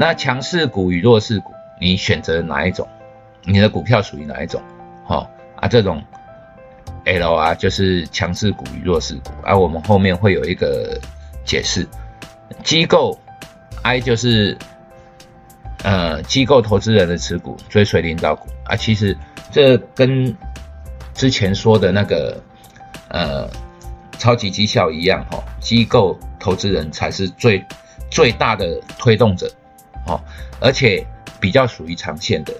那强势股与弱势股，你选择哪一种？你的股票属于哪一种？哈啊，这种 L 啊，就是强势股与弱势股啊。我们后面会有一个解释。机构 I 就是呃机构投资人的持股，追随领导股啊。其实这跟之前说的那个呃超级绩效一样哈，机构投资人才是最最大的推动者，哦，而且比较属于长线的。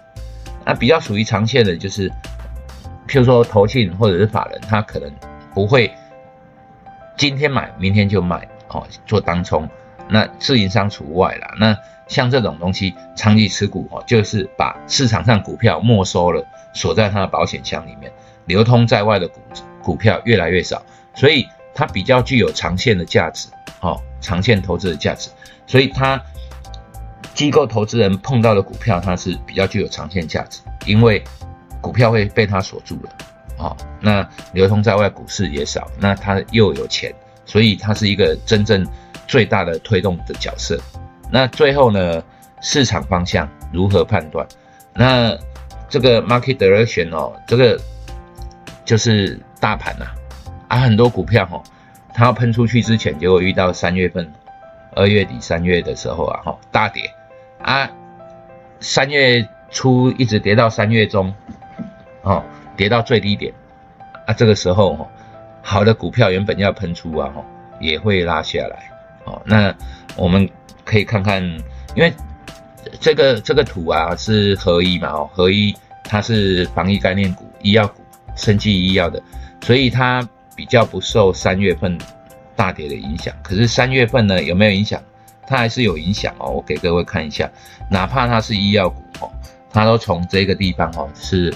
那比较属于长线的，就是譬如说投信或者是法人，他可能不会今天买明天就卖哦，做当冲。那自营商除外啦。那像这种东西长期持股哦，就是把市场上股票没收了，锁在它的保险箱里面，流通在外的股股票越来越少，所以它比较具有长线的价值哦，长线投资的价值。所以它机构投资人碰到的股票，它是比较具有长线价值，因为股票会被它锁住了哦。那流通在外股市也少，那它又有钱，所以它是一个真正。最大的推动的角色，那最后呢？市场方向如何判断？那这个 market direction 哦，这个就是大盘呐，啊，很多股票哈，它要喷出去之前，结果遇到三月份、二月底、三月的时候啊，哈，大跌啊，三月初一直跌到三月中，哦，跌到最低点啊，这个时候哈，好的股票原本要喷出啊，哈，也会拉下来。哦，那我们可以看看，因为这个这个图啊是合一嘛，哦，合一它是防疫概念股、医药股、生技医药的，所以它比较不受三月份大跌的影响。可是三月份呢有没有影响？它还是有影响哦。我给各位看一下，哪怕它是医药股哦，它都从这个地方哦是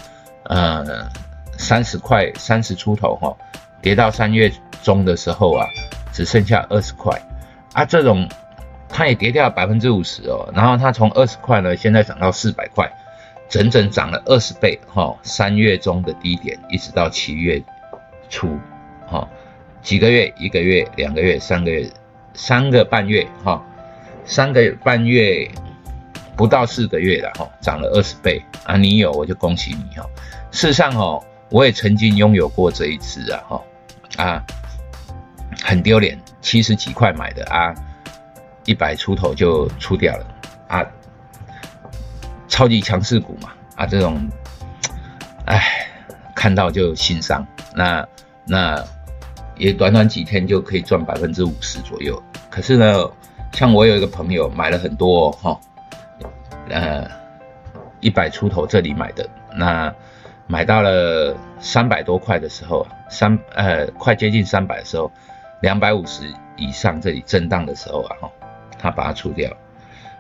呃三十块三十出头哈，跌到三月中的时候啊，只剩下二十块。啊，这种它也跌掉百分之五十哦，然后它从二十块呢，现在涨到四百块，整整涨了二十倍哈。三月中的低点，一直到七月初，哈，几个月，一个月，两个月，三个月，三个半月哈，三个半月不到四个月了哈，涨了二十倍啊！你有我就恭喜你哈。事实上哦，我也曾经拥有过这一次啊哈啊。很丢脸，七十几块买的啊，一百出头就出掉了啊，超级强势股嘛啊，这种，唉，看到就心伤。那那也短短几天就可以赚百分之五十左右。可是呢，像我有一个朋友买了很多哈，呃，一百出头这里买的，那买到了三百多块的时候，三呃快接近三百的时候。两百五十以上这里震荡的时候啊，他把它出掉，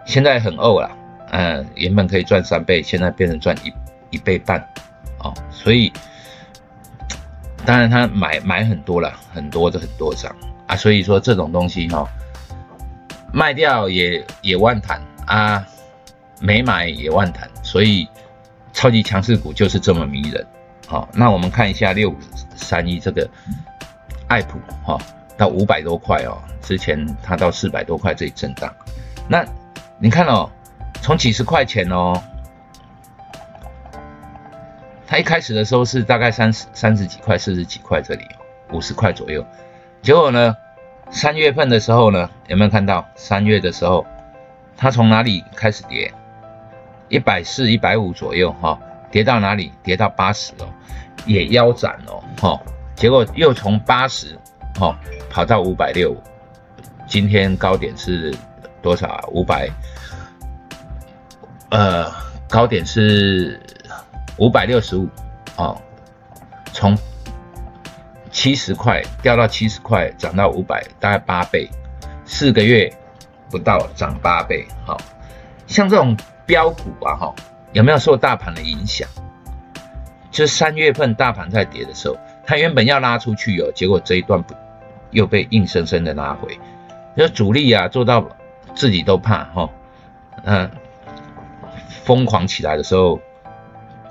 现在很呕了，嗯，原本可以赚三倍，现在变成赚一一倍半，哦，所以当然他买买很多了，很多的很多张啊，所以说这种东西哈，卖掉也也万谈啊，没买也万谈，所以超级强势股就是这么迷人，好，那我们看一下六五三一这个爱普哈。到五百多块哦，之前它到四百多块这里震荡，那你看哦，从几十块钱哦，它一开始的时候是大概三十三十几块、四十几块这里，五十块左右，结果呢，三月份的时候呢，有没有看到？三月的时候，它从哪里开始跌？一百四、一百五左右哈，跌到哪里？跌到八十哦，也腰斩哦，哈，结果又从八十。哦，跑到五百六，今天高点是多少啊？五百，呃，高点是五百六十五，哦，从七十块掉到七十块，涨到五百，大概八倍，四个月不到涨八倍。好，像这种标股啊，哈，有没有受大盘的影响？就是三月份大盘在跌的时候，它原本要拉出去哦，结果这一段。又被硬生生的拉回，那主力啊做到自己都怕哈，嗯，疯狂起来的时候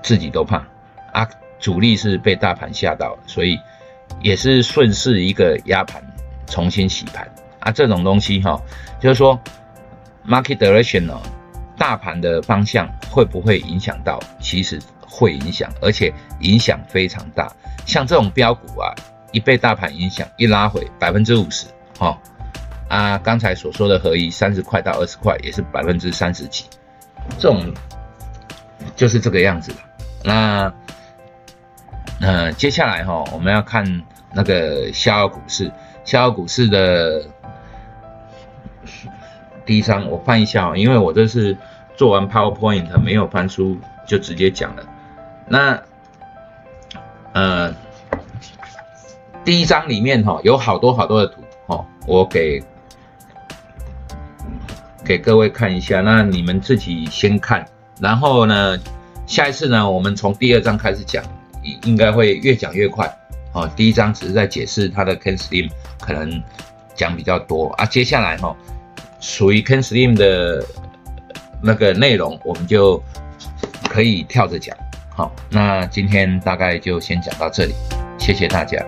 自己都怕啊，主力是被大盘吓到，所以也是顺势一个压盘，重新洗盘啊，这种东西哈，就是说 market direction 哦，大盘的方向会不会影响到？其实会影响，而且影响非常大。像这种标股啊，一被大盘影响，一拉回百分之五十，哈啊，刚才所说的合一三十块到二十块，也是百分之三十几，这种就是这个样子的。那呃，接下来哈，我们要看那个逍遥股市，逍遥股市的第一张，我翻一下，因为我这是做完 PowerPoint 没有翻书，就直接讲了。那呃，第一章里面哈有好多好多的图哈，我给给各位看一下，那你们自己先看，然后呢，下一次呢，我们从第二章开始讲，应该会越讲越快。哦，第一章只是在解释它的 Ken Slim，可能讲比较多啊，接下来哈，属于 Ken Slim 的那个内容，我们就可以跳着讲。好，那今天大概就先讲到这里，谢谢大家。